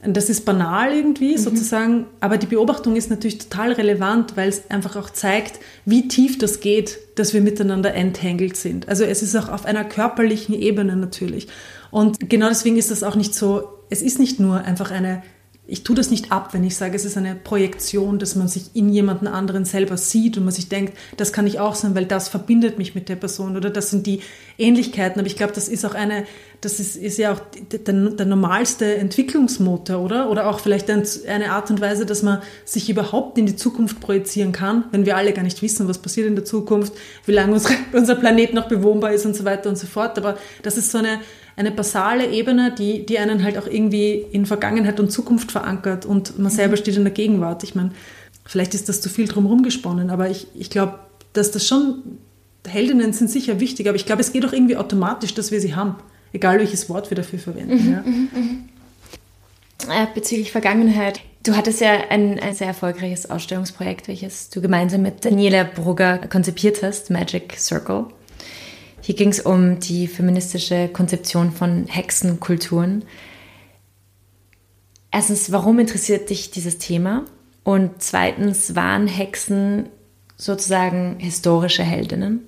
Und das ist banal irgendwie mhm. sozusagen, aber die Beobachtung ist natürlich total relevant, weil es einfach auch zeigt, wie tief das geht, dass wir miteinander entangled sind. Also es ist auch auf einer körperlichen Ebene natürlich. Und genau deswegen ist das auch nicht so, es ist nicht nur einfach eine ich tue das nicht ab, wenn ich sage, es ist eine Projektion, dass man sich in jemanden anderen selber sieht und man sich denkt, das kann ich auch sein, weil das verbindet mich mit der Person oder das sind die Ähnlichkeiten. Aber ich glaube, das ist auch eine, das ist, ist ja auch der, der normalste Entwicklungsmotor, oder? Oder auch vielleicht eine Art und Weise, dass man sich überhaupt in die Zukunft projizieren kann, wenn wir alle gar nicht wissen, was passiert in der Zukunft, wie lange unsere, unser Planet noch bewohnbar ist und so weiter und so fort. Aber das ist so eine, eine basale Ebene, die, die einen halt auch irgendwie in Vergangenheit und Zukunft verankert und man selber steht in der Gegenwart. Ich meine, vielleicht ist das zu viel drumherum gesponnen, aber ich, ich glaube, dass das schon, Heldinnen sind sicher wichtig, aber ich glaube, es geht auch irgendwie automatisch, dass wir sie haben, egal welches Wort wir dafür verwenden. Mhm, ja. Mhm, mhm. Äh, bezüglich Vergangenheit. Du hattest ja ein, ein, sehr erfolgreiches Ausstellungsprojekt, welches du gemeinsam mit Daniela Brugger konzipiert hast, Magic Circle. Hier ging es um die feministische Konzeption von Hexenkulturen. Erstens, warum interessiert dich dieses Thema? Und zweitens, waren Hexen sozusagen historische Heldinnen?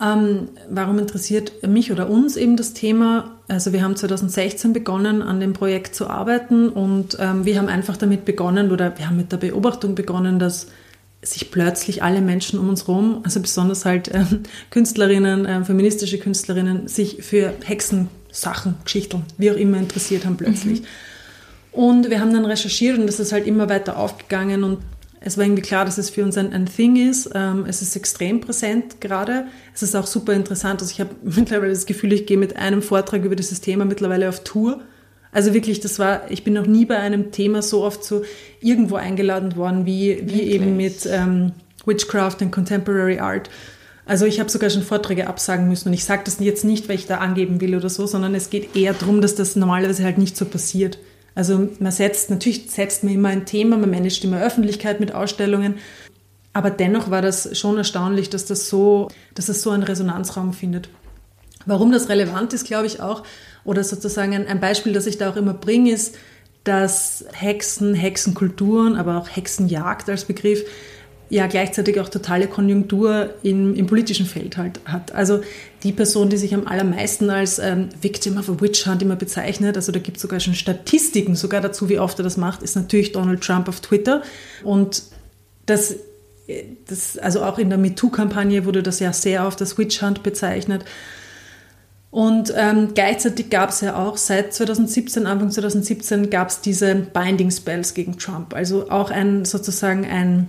Ähm, warum interessiert mich oder uns eben das Thema? Also wir haben 2016 begonnen, an dem Projekt zu arbeiten und ähm, wir haben einfach damit begonnen oder wir haben mit der Beobachtung begonnen, dass sich plötzlich alle Menschen um uns herum, also besonders halt äh, Künstlerinnen, äh, feministische Künstlerinnen, sich für Hexensachen, Geschichten, wie auch immer interessiert haben plötzlich. Mhm. Und wir haben dann recherchiert und das ist halt immer weiter aufgegangen und es war irgendwie klar, dass es für uns ein, ein Thing ist. Ähm, es ist extrem präsent gerade. Es ist auch super interessant. Also ich habe (laughs) mittlerweile das Gefühl, ich gehe mit einem Vortrag über dieses Thema mittlerweile auf Tour. Also wirklich, das war, ich bin noch nie bei einem Thema so oft so irgendwo eingeladen worden, wie, wie eben mit ähm, Witchcraft und Contemporary Art. Also ich habe sogar schon Vorträge absagen müssen und ich sage das jetzt nicht, weil ich da angeben will oder so, sondern es geht eher darum, dass das normalerweise halt nicht so passiert. Also man setzt, natürlich setzt man immer ein Thema, man managt immer Öffentlichkeit mit Ausstellungen, aber dennoch war das schon erstaunlich, dass das so, dass das so einen Resonanzraum findet. Warum das relevant ist, glaube ich auch, oder sozusagen ein, Beispiel, das ich da auch immer bringe, ist, dass Hexen, Hexenkulturen, aber auch Hexenjagd als Begriff ja gleichzeitig auch totale Konjunktur im, im politischen Feld halt hat. Also die Person, die sich am allermeisten als ähm, Victim of a Witch Hunt immer bezeichnet, also da gibt es sogar schon Statistiken sogar dazu, wie oft er das macht, ist natürlich Donald Trump auf Twitter. Und das, das also auch in der MeToo-Kampagne wurde das ja sehr oft als Witch Hunt bezeichnet. Und ähm, gleichzeitig gab es ja auch seit 2017, Anfang 2017, gab es diese Binding Spells gegen Trump. Also auch ein sozusagen ein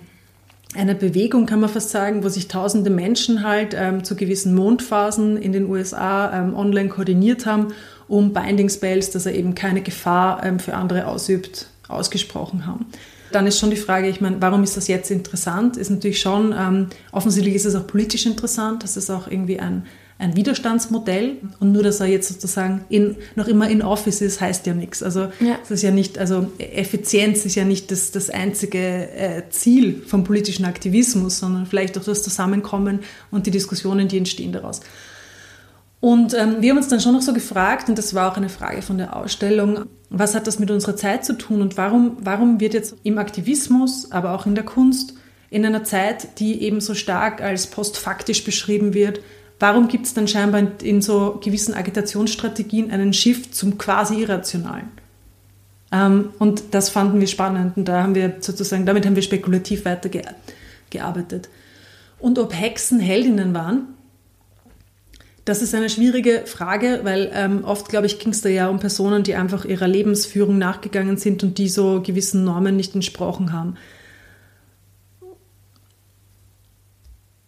eine Bewegung, kann man fast sagen, wo sich tausende Menschen halt ähm, zu gewissen Mondphasen in den USA ähm, online koordiniert haben, um Binding Spells, dass er eben keine Gefahr ähm, für andere ausübt, ausgesprochen haben. Dann ist schon die Frage, ich meine, warum ist das jetzt interessant? Ist natürlich schon, ähm, offensichtlich ist es auch politisch interessant, das ist auch irgendwie ein, ein Widerstandsmodell und nur, dass er jetzt sozusagen in, noch immer in Office ist, heißt ja nichts. Also ja. das ist ja nicht, also Effizienz ist ja nicht das, das einzige äh, Ziel vom politischen Aktivismus, sondern vielleicht auch das Zusammenkommen und die Diskussionen, die entstehen daraus. Und ähm, wir haben uns dann schon noch so gefragt, und das war auch eine Frage von der Ausstellung, was hat das mit unserer Zeit zu tun und warum, warum wird jetzt im Aktivismus, aber auch in der Kunst, in einer Zeit, die eben so stark als postfaktisch beschrieben wird, Warum gibt es dann scheinbar in so gewissen Agitationsstrategien einen Shift zum quasi Irrationalen? Ähm, und das fanden wir spannend und da haben wir sozusagen, damit haben wir spekulativ weitergearbeitet. Und ob Hexen Heldinnen waren, das ist eine schwierige Frage, weil ähm, oft, glaube ich, ging es da ja um Personen, die einfach ihrer Lebensführung nachgegangen sind und die so gewissen Normen nicht entsprochen haben.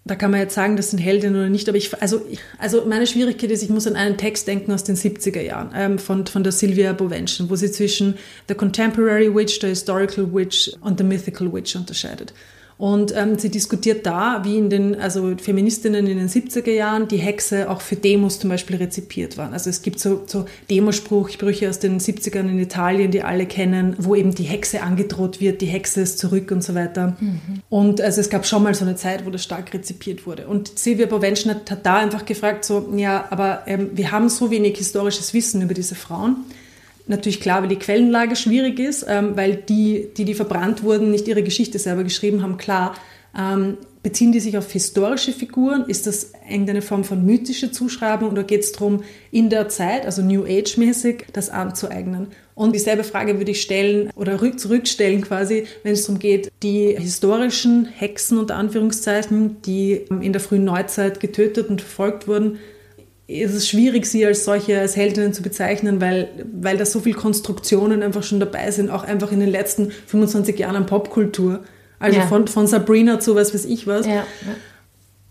Da kann man jetzt sagen, das sind Heldinnen oder nicht, aber ich, also, also meine Schwierigkeit ist, ich muss an einen Text denken aus den 70er Jahren ähm, von, von der Sylvia Bovenschen, wo sie zwischen The Contemporary Witch, The Historical Witch und The Mythical Witch unterscheidet. Und ähm, sie diskutiert da, wie in den, also Feministinnen in den 70er Jahren, die Hexe auch für Demos zum Beispiel rezipiert waren. Also es gibt so, so Demosprüche aus den 70ern in Italien, die alle kennen, wo eben die Hexe angedroht wird, die Hexe ist zurück und so weiter. Mhm. Und also es gab schon mal so eine Zeit, wo das stark rezipiert wurde. Und Silvia Bovenschen hat, hat da einfach gefragt, so, ja, aber ähm, wir haben so wenig historisches Wissen über diese Frauen Natürlich klar, weil die Quellenlage schwierig ist, ähm, weil die, die, die verbrannt wurden, nicht ihre Geschichte selber geschrieben haben, klar. Ähm, beziehen die sich auf historische Figuren? Ist das irgendeine Form von mythische Zuschreibung oder geht es darum, in der Zeit, also New Age-mäßig, das anzueignen? Und dieselbe Frage würde ich stellen oder zurückstellen quasi, wenn es darum geht, die historischen Hexen unter Anführungszeichen, die in der frühen Neuzeit getötet und verfolgt wurden, ist es schwierig, sie als solche, als Heldinnen zu bezeichnen, weil, weil da so viele Konstruktionen einfach schon dabei sind, auch einfach in den letzten 25 Jahren an Popkultur. Also ja. von, von Sabrina zu was weiß ich was. Ja, ja.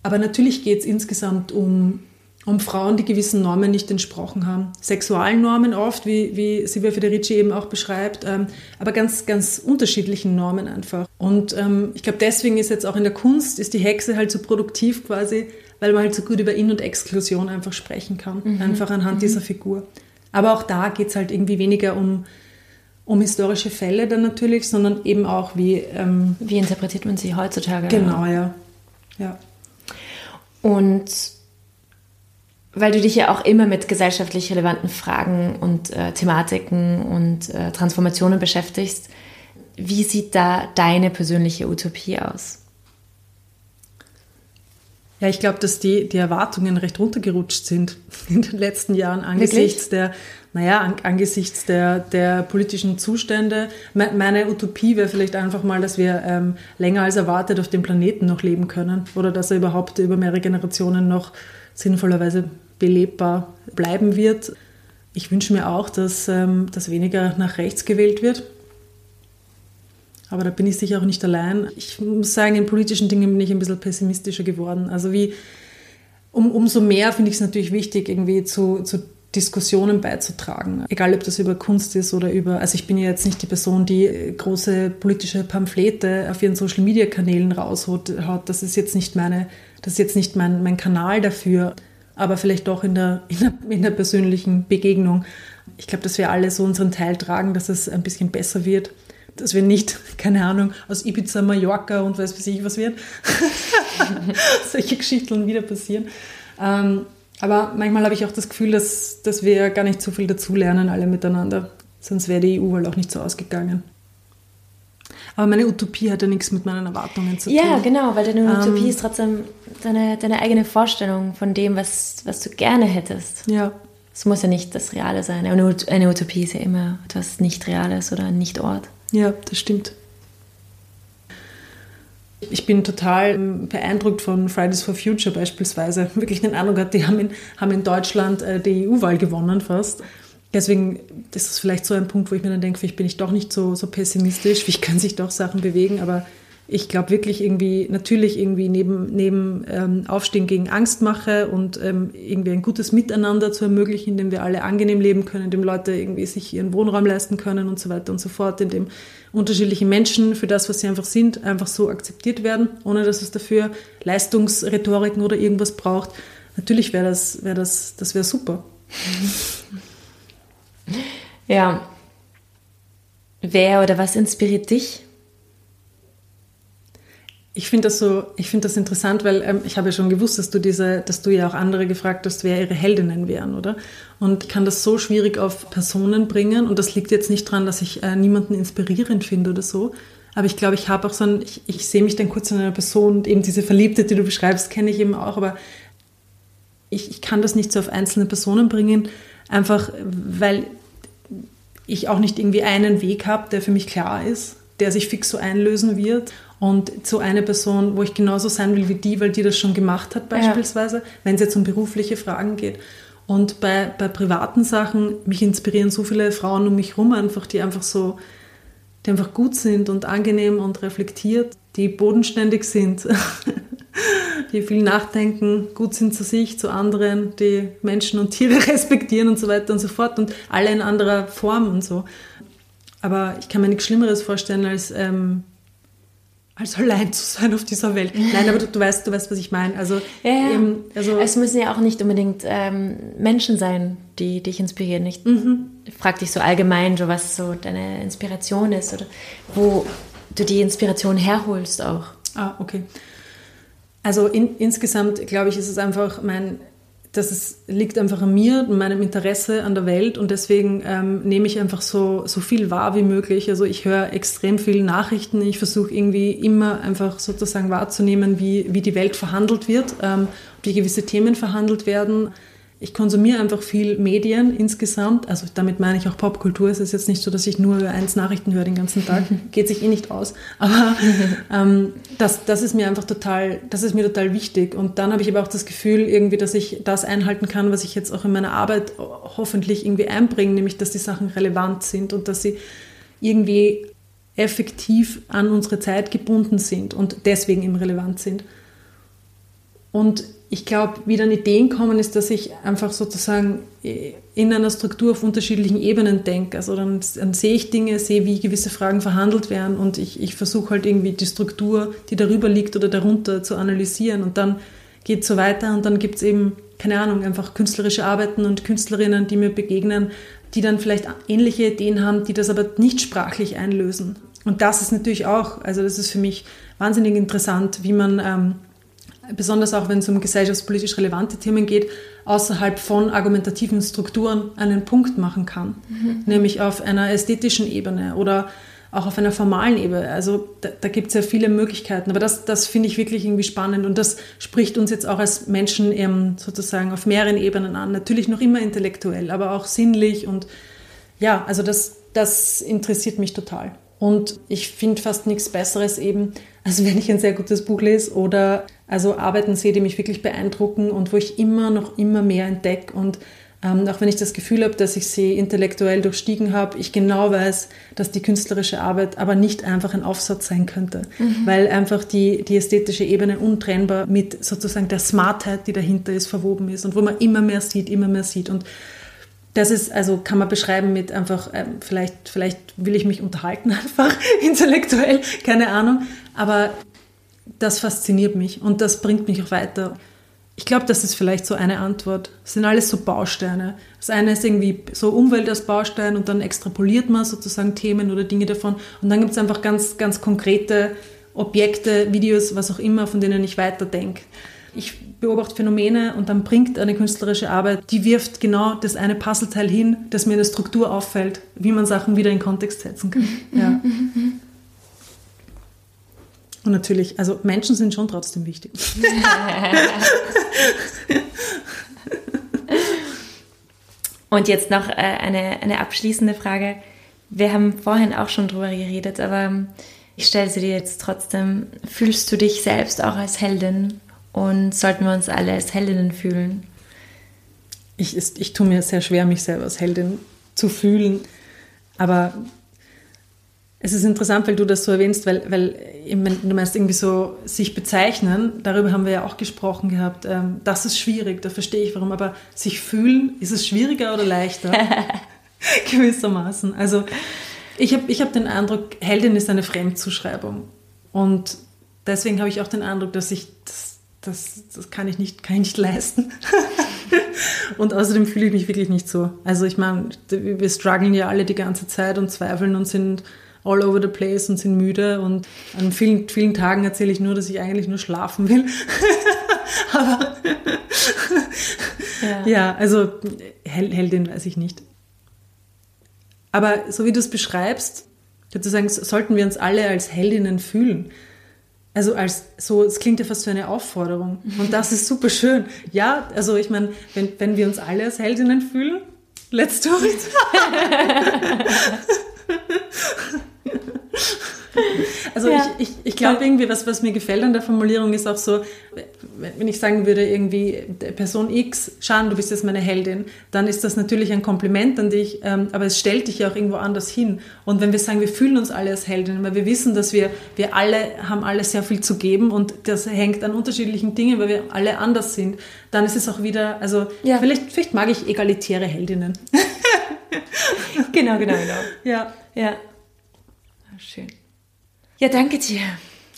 Aber natürlich geht es insgesamt um, um Frauen, die gewissen Normen nicht entsprochen haben. Sexualnormen oft, wie, wie Silvia Federici eben auch beschreibt, ähm, aber ganz, ganz unterschiedlichen Normen einfach. Und ähm, ich glaube, deswegen ist jetzt auch in der Kunst, ist die Hexe halt so produktiv quasi, weil man halt so gut über In- und Exklusion einfach sprechen kann, mhm. einfach anhand mhm. dieser Figur. Aber auch da geht es halt irgendwie weniger um, um historische Fälle dann natürlich, sondern eben auch wie... Ähm, wie interpretiert man sie heutzutage? Genau, ja. ja. Und weil du dich ja auch immer mit gesellschaftlich relevanten Fragen und äh, Thematiken und äh, Transformationen beschäftigst, wie sieht da deine persönliche Utopie aus? Ja, ich glaube, dass die, die Erwartungen recht runtergerutscht sind (laughs) in den letzten Jahren angesichts Wirklich? der, naja, an, angesichts der, der politischen Zustände. Meine Utopie wäre vielleicht einfach mal, dass wir ähm, länger als erwartet auf dem Planeten noch leben können oder dass er überhaupt über mehrere Generationen noch sinnvollerweise belebbar bleiben wird. Ich wünsche mir auch, dass, ähm, dass weniger nach rechts gewählt wird. Aber da bin ich sicher auch nicht allein. Ich muss sagen, in politischen Dingen bin ich ein bisschen pessimistischer geworden. Also wie, um, umso mehr finde ich es natürlich wichtig, irgendwie zu, zu Diskussionen beizutragen. Egal, ob das über Kunst ist oder über, also ich bin ja jetzt nicht die Person, die große politische Pamphlete auf ihren Social Media Kanälen raushaut. Das ist jetzt nicht meine, das ist jetzt nicht mein, mein Kanal dafür aber vielleicht doch in der, in der, in der persönlichen Begegnung. Ich glaube, dass wir alle so unseren Teil tragen, dass es ein bisschen besser wird. Dass wir nicht, (laughs) keine Ahnung, aus Ibiza, Mallorca und weiß weiß ich was wird. (laughs) Solche Geschichten wieder passieren. Ähm, aber manchmal habe ich auch das Gefühl, dass, dass wir gar nicht so viel dazulernen, alle miteinander. Sonst wäre die EU halt auch nicht so ausgegangen. Aber meine Utopie hat ja nichts mit meinen Erwartungen zu tun. Ja, genau, weil deine ähm, Utopie ist trotzdem deine, deine eigene Vorstellung von dem, was, was du gerne hättest. Ja. Es muss ja nicht das Reale sein. Eine, eine Utopie ist ja immer etwas nicht Reales oder ein Nicht-Ort. Ja, das stimmt. Ich bin total beeindruckt von Fridays for Future beispielsweise. (laughs) Wirklich den Eindruck hat, die haben in, haben in Deutschland äh, die EU-Wahl gewonnen fast. Deswegen ist es vielleicht so ein Punkt, wo ich mir dann denke, vielleicht bin ich doch nicht so, so pessimistisch, vielleicht können sich doch Sachen bewegen, aber ich glaube wirklich irgendwie, natürlich irgendwie neben, neben ähm, Aufstehen gegen Angst mache und ähm, irgendwie ein gutes Miteinander zu ermöglichen, in dem wir alle angenehm leben können, in dem Leute irgendwie sich ihren Wohnraum leisten können und so weiter und so fort, in dem unterschiedliche Menschen für das, was sie einfach sind, einfach so akzeptiert werden, ohne dass es dafür Leistungsrhetoriken oder irgendwas braucht. Natürlich wäre das, wäre das, das wäre super. Ja. Wer oder was inspiriert dich? Ich finde das so, ich finde das interessant, weil ähm, ich habe ja schon gewusst, dass du diese, dass du ja auch andere gefragt hast, wer ihre Heldinnen wären, oder? Und ich kann das so schwierig auf Personen bringen und das liegt jetzt nicht daran, dass ich äh, niemanden inspirierend finde oder so. Aber ich glaube, ich habe auch so ein, ich, ich sehe mich dann kurz in einer Person und eben diese Verliebte, die du beschreibst, kenne ich eben auch, aber ich, ich kann das nicht so auf einzelne Personen bringen, einfach weil ich auch nicht irgendwie einen Weg habe, der für mich klar ist, der sich fix so einlösen wird. Und so eine Person, wo ich genauso sein will wie die, weil die das schon gemacht hat beispielsweise, ja. wenn es jetzt um berufliche Fragen geht. Und bei, bei privaten Sachen, mich inspirieren so viele Frauen um mich herum einfach, die einfach so, die einfach gut sind und angenehm und reflektiert, die bodenständig sind, (laughs) die viel nachdenken, gut sind zu sich, zu anderen, die Menschen und Tiere (laughs) respektieren und so weiter und so fort und alle in anderer Form und so. Aber ich kann mir nichts Schlimmeres vorstellen, als, ähm, als allein zu sein auf dieser Welt. Nein, aber du, du weißt, du weißt, was ich meine. Also, ja, ja. Eben, also es müssen ja auch nicht unbedingt ähm, Menschen sein, die dich inspirieren. Ich mhm. frage dich so allgemein, so, was so deine Inspiration ist oder wo du die Inspiration herholst auch. Ah, okay. Also in, insgesamt, glaube ich, ist es einfach mein, das ist, liegt einfach an mir und meinem Interesse an der Welt und deswegen ähm, nehme ich einfach so, so viel wahr wie möglich. Also ich höre extrem viele Nachrichten. Ich versuche irgendwie immer einfach sozusagen wahrzunehmen, wie, wie die Welt verhandelt wird, ähm, wie gewisse Themen verhandelt werden ich konsumiere einfach viel Medien insgesamt. Also damit meine ich auch Popkultur. Es ist jetzt nicht so, dass ich nur eins Nachrichten höre den ganzen Tag. (laughs) Geht sich eh nicht aus. Aber ähm, das, das ist mir einfach total, das ist mir total wichtig. Und dann habe ich aber auch das Gefühl irgendwie, dass ich das einhalten kann, was ich jetzt auch in meiner Arbeit hoffentlich irgendwie einbringe, nämlich, dass die Sachen relevant sind und dass sie irgendwie effektiv an unsere Zeit gebunden sind und deswegen eben relevant sind. Und ich glaube, wie dann Ideen kommen, ist, dass ich einfach sozusagen in einer Struktur auf unterschiedlichen Ebenen denke. Also dann, dann sehe ich Dinge, sehe, wie gewisse Fragen verhandelt werden und ich, ich versuche halt irgendwie die Struktur, die darüber liegt oder darunter zu analysieren und dann geht es so weiter und dann gibt es eben, keine Ahnung, einfach künstlerische Arbeiten und Künstlerinnen, die mir begegnen, die dann vielleicht ähnliche Ideen haben, die das aber nicht sprachlich einlösen. Und das ist natürlich auch, also das ist für mich wahnsinnig interessant, wie man ähm, besonders auch wenn es um gesellschaftspolitisch relevante Themen geht, außerhalb von argumentativen Strukturen einen Punkt machen kann, mhm. nämlich auf einer ästhetischen Ebene oder auch auf einer formalen Ebene. Also da, da gibt es ja viele Möglichkeiten. Aber das, das finde ich wirklich irgendwie spannend und das spricht uns jetzt auch als Menschen eben sozusagen auf mehreren Ebenen an. Natürlich noch immer intellektuell, aber auch sinnlich und ja, also das, das interessiert mich total. Und ich finde fast nichts Besseres eben, als wenn ich ein sehr gutes Buch lese oder also Arbeiten sehe, die mich wirklich beeindrucken und wo ich immer noch immer mehr entdecke und ähm, auch wenn ich das Gefühl habe, dass ich sie intellektuell durchstiegen habe, ich genau weiß, dass die künstlerische Arbeit aber nicht einfach ein Aufsatz sein könnte, mhm. weil einfach die, die ästhetische Ebene untrennbar mit sozusagen der Smartheit, die dahinter ist, verwoben ist und wo man immer mehr sieht, immer mehr sieht. Und das ist, also kann man beschreiben mit einfach, ähm, vielleicht, vielleicht will ich mich unterhalten (laughs) einfach, intellektuell, keine Ahnung, aber das fasziniert mich und das bringt mich auch weiter. Ich glaube, das ist vielleicht so eine Antwort. Das sind alles so Bausteine. Das eine ist irgendwie so Umwelt als Baustein und dann extrapoliert man sozusagen Themen oder Dinge davon. Und dann gibt es einfach ganz, ganz konkrete Objekte, Videos, was auch immer, von denen ich weiterdenke. Ich beobachte Phänomene und dann bringt eine künstlerische Arbeit, die wirft genau das eine Puzzleteil hin, das mir in der Struktur auffällt, wie man Sachen wieder in Kontext setzen kann. Mhm. Ja. Mhm. mhm. Und natürlich, also Menschen sind schon trotzdem wichtig. (laughs) Und jetzt noch äh, eine, eine abschließende Frage. Wir haben vorhin auch schon drüber geredet, aber ich stelle sie dir jetzt trotzdem. Fühlst du dich selbst auch als Heldin? Und sollten wir uns alle als Heldinnen fühlen? Ich, ich tue mir sehr schwer, mich selber als Heldin zu fühlen. Aber es ist interessant, weil du das so erwähnst, weil, weil du meinst irgendwie so sich bezeichnen, darüber haben wir ja auch gesprochen gehabt. Ähm, das ist schwierig, da verstehe ich warum, aber sich fühlen, ist es schwieriger oder leichter? (laughs) Gewissermaßen. Also ich habe ich hab den Eindruck, Heldin ist eine Fremdzuschreibung. Und deswegen habe ich auch den Eindruck, dass ich das, das, das kann ich nicht, kann ich nicht leisten. (laughs) und außerdem fühle ich mich wirklich nicht so. Also ich meine, wir strugglen ja alle die ganze Zeit und zweifeln und sind all over the place und sind müde. Und an vielen, vielen Tagen erzähle ich nur, dass ich eigentlich nur schlafen will. (laughs) Aber ja. ja, also Heldin weiß ich nicht. Aber so wie du es beschreibst, sozusagen sollten wir uns alle als Heldinnen fühlen. Also als so, es klingt ja fast wie eine Aufforderung. Und das ist super schön. Ja, also ich meine, wenn, wenn wir uns alle als Heldinnen fühlen, let's do it. (laughs) Also ja. ich, ich, ich glaube irgendwie, was, was mir gefällt an der Formulierung ist auch so, wenn ich sagen würde, irgendwie Person X, Schan, du bist jetzt meine Heldin, dann ist das natürlich ein Kompliment an dich, ähm, aber es stellt dich ja auch irgendwo anders hin. Und wenn wir sagen, wir fühlen uns alle als Heldinnen, weil wir wissen, dass wir, wir alle haben alle sehr viel zu geben und das hängt an unterschiedlichen Dingen, weil wir alle anders sind, dann ist es auch wieder, also ja. vielleicht, vielleicht mag ich egalitäre Heldinnen. (laughs) genau, genau, genau. Ja. Ja. Schön. Ja, danke dir.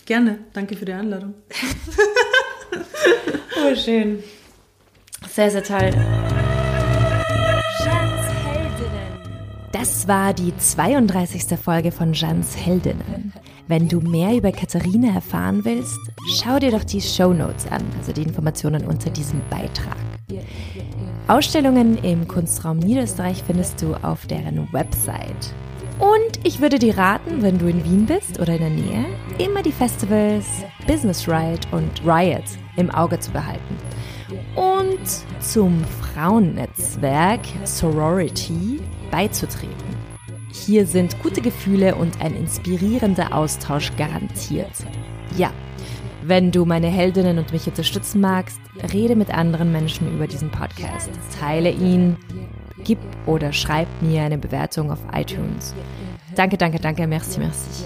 Gerne. Danke für die Einladung. (laughs) oh, schön. Sehr, sehr toll. Jans Heldinnen. Das war die 32. Folge von Jans Heldinnen. Wenn du mehr über Katharina erfahren willst, schau dir doch die Show Notes an, also die Informationen unter diesem Beitrag. Ausstellungen im Kunstraum Niederösterreich findest du auf deren Website und ich würde dir raten, wenn du in Wien bist oder in der Nähe, immer die Festivals Business Riot und Riot im Auge zu behalten. Und zum Frauennetzwerk Sorority beizutreten. Hier sind gute Gefühle und ein inspirierender Austausch garantiert. Ja, wenn du meine Heldinnen und mich unterstützen magst, rede mit anderen Menschen über diesen Podcast, teile ihn, gib oder schreib mir eine Bewertung auf iTunes. Danke, danke, danke, merci, merci.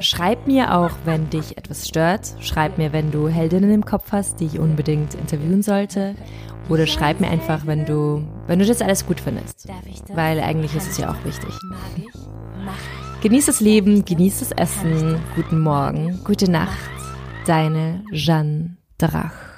Schreib mir auch, wenn dich etwas stört. Schreib mir, wenn du Heldinnen im Kopf hast, die ich unbedingt interviewen sollte. Oder schreib mir einfach, wenn du, wenn du das alles gut findest. Weil eigentlich ist es ja auch wichtig. Genieß das Leben, genieß das Essen. Guten Morgen, gute Nacht. Deine Jeanne Drach.